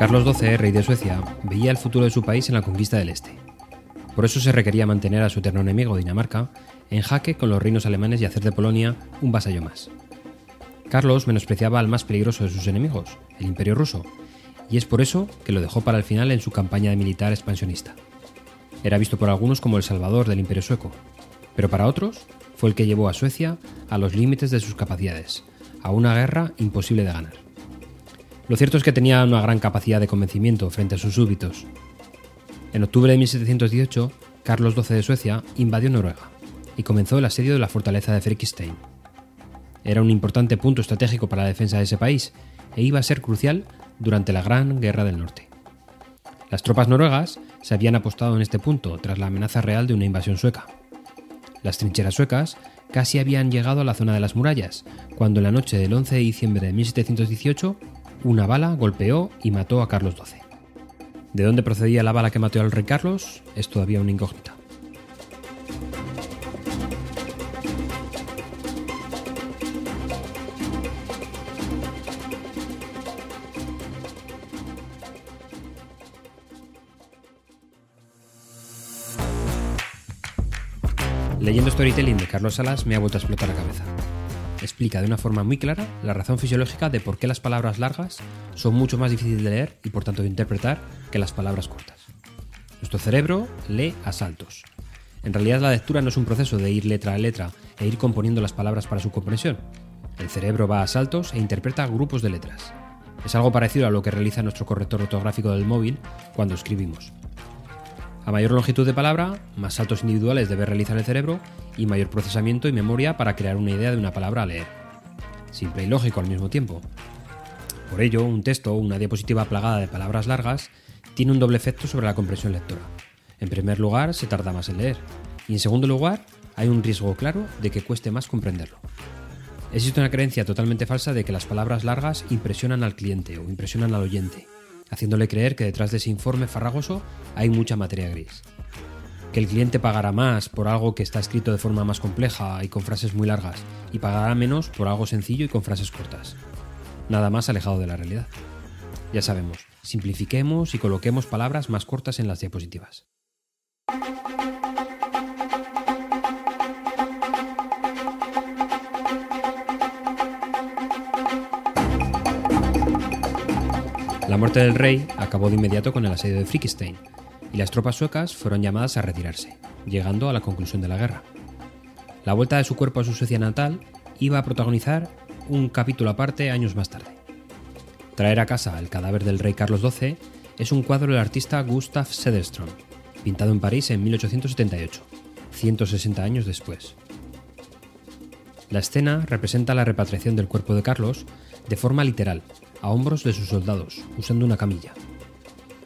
Carlos XII, rey de Suecia, veía el futuro de su país en la conquista del Este. Por eso se requería mantener a su eterno enemigo, Dinamarca, en jaque con los reinos alemanes y hacer de Polonia un vasallo más. Carlos menospreciaba al más peligroso de sus enemigos, el Imperio ruso, y es por eso que lo dejó para el final en su campaña militar expansionista. Era visto por algunos como el salvador del Imperio sueco, pero para otros fue el que llevó a Suecia a los límites de sus capacidades, a una guerra imposible de ganar. Lo cierto es que tenía una gran capacidad de convencimiento frente a sus súbditos. En octubre de 1718, Carlos XII de Suecia invadió Noruega y comenzó el asedio de la fortaleza de Frykstein. Era un importante punto estratégico para la defensa de ese país e iba a ser crucial durante la Gran Guerra del Norte. Las tropas noruegas se habían apostado en este punto tras la amenaza real de una invasión sueca. Las trincheras suecas casi habían llegado a la zona de las murallas, cuando en la noche del 11 de diciembre de 1718 una bala golpeó y mató a Carlos XII. ¿De dónde procedía la bala que mató al rey Carlos? Es todavía una incógnita. Leyendo storytelling de Carlos Salas me ha vuelto a explotar la cabeza explica de una forma muy clara la razón fisiológica de por qué las palabras largas son mucho más difíciles de leer y por tanto de interpretar que las palabras cortas. Nuestro cerebro lee a saltos. En realidad la lectura no es un proceso de ir letra a letra e ir componiendo las palabras para su comprensión. El cerebro va a saltos e interpreta grupos de letras. Es algo parecido a lo que realiza nuestro corrector ortográfico del móvil cuando escribimos. A mayor longitud de palabra, más saltos individuales debe realizar el cerebro y mayor procesamiento y memoria para crear una idea de una palabra a leer. Simple y lógico al mismo tiempo. Por ello, un texto o una diapositiva plagada de palabras largas tiene un doble efecto sobre la comprensión lectora. En primer lugar, se tarda más en leer, y en segundo lugar, hay un riesgo claro de que cueste más comprenderlo. Existe una creencia totalmente falsa de que las palabras largas impresionan al cliente o impresionan al oyente, haciéndole creer que detrás de ese informe farragoso hay mucha materia gris. Que el cliente pagará más por algo que está escrito de forma más compleja y con frases muy largas, y pagará menos por algo sencillo y con frases cortas. Nada más alejado de la realidad. Ya sabemos, simplifiquemos y coloquemos palabras más cortas en las diapositivas. La muerte del rey acabó de inmediato con el asedio de Frickenstein, y las tropas suecas fueron llamadas a retirarse, llegando a la conclusión de la guerra. La vuelta de su cuerpo a su Suecia natal iba a protagonizar un capítulo aparte años más tarde. Traer a casa el cadáver del rey Carlos XII es un cuadro del artista Gustav Sederström, pintado en París en 1878, 160 años después. La escena representa la repatriación del cuerpo de Carlos de forma literal, a hombros de sus soldados, usando una camilla.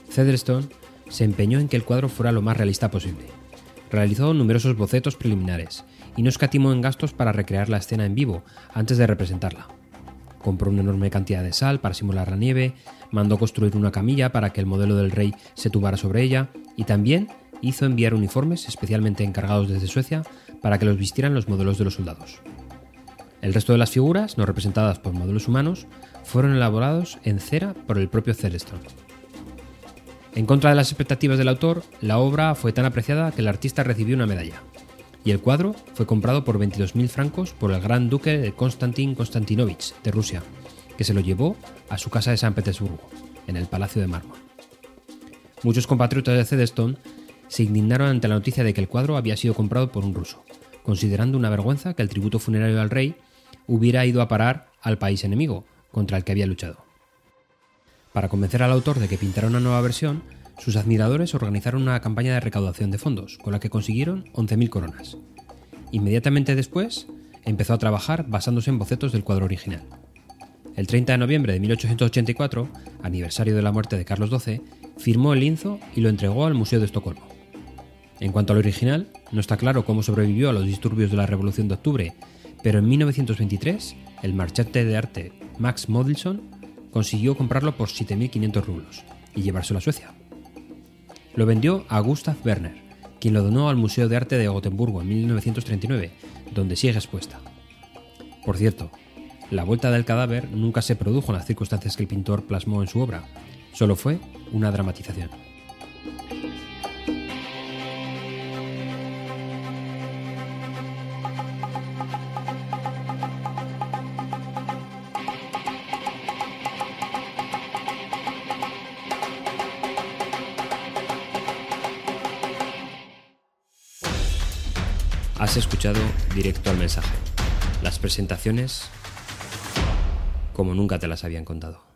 Featherstone se empeñó en que el cuadro fuera lo más realista posible. Realizó numerosos bocetos preliminares y no escatimó en gastos para recrear la escena en vivo antes de representarla. Compró una enorme cantidad de sal para simular la nieve, mandó construir una camilla para que el modelo del rey se tumbara sobre ella y también hizo enviar uniformes especialmente encargados desde Suecia para que los vistieran los modelos de los soldados. El resto de las figuras, no representadas por modelos humanos, fueron elaborados en cera por el propio Celestron. En contra de las expectativas del autor, la obra fue tan apreciada que el artista recibió una medalla, y el cuadro fue comprado por 22.000 francos por el gran duque de Konstantin Konstantinovich de Rusia, que se lo llevó a su casa de San Petersburgo, en el Palacio de Mármol. Muchos compatriotas de Cedestone se indignaron ante la noticia de que el cuadro había sido comprado por un ruso, considerando una vergüenza que el tributo funerario al rey hubiera ido a parar al país enemigo, contra el que había luchado. Para convencer al autor de que pintara una nueva versión, sus admiradores organizaron una campaña de recaudación de fondos, con la que consiguieron 11.000 coronas. Inmediatamente después, empezó a trabajar basándose en bocetos del cuadro original. El 30 de noviembre de 1884, aniversario de la muerte de Carlos XII, firmó el lienzo y lo entregó al Museo de Estocolmo. En cuanto al original, no está claro cómo sobrevivió a los disturbios de la Revolución de Octubre, pero en 1923 el marchante de arte Max Modilson consiguió comprarlo por 7.500 rublos y llevárselo a Suecia. Lo vendió a Gustav Werner, quien lo donó al Museo de Arte de Gotemburgo en 1939, donde sigue expuesta. Por cierto, la vuelta del cadáver nunca se produjo en las circunstancias que el pintor plasmó en su obra, solo fue una dramatización. Has escuchado directo al mensaje. Las presentaciones como nunca te las habían contado.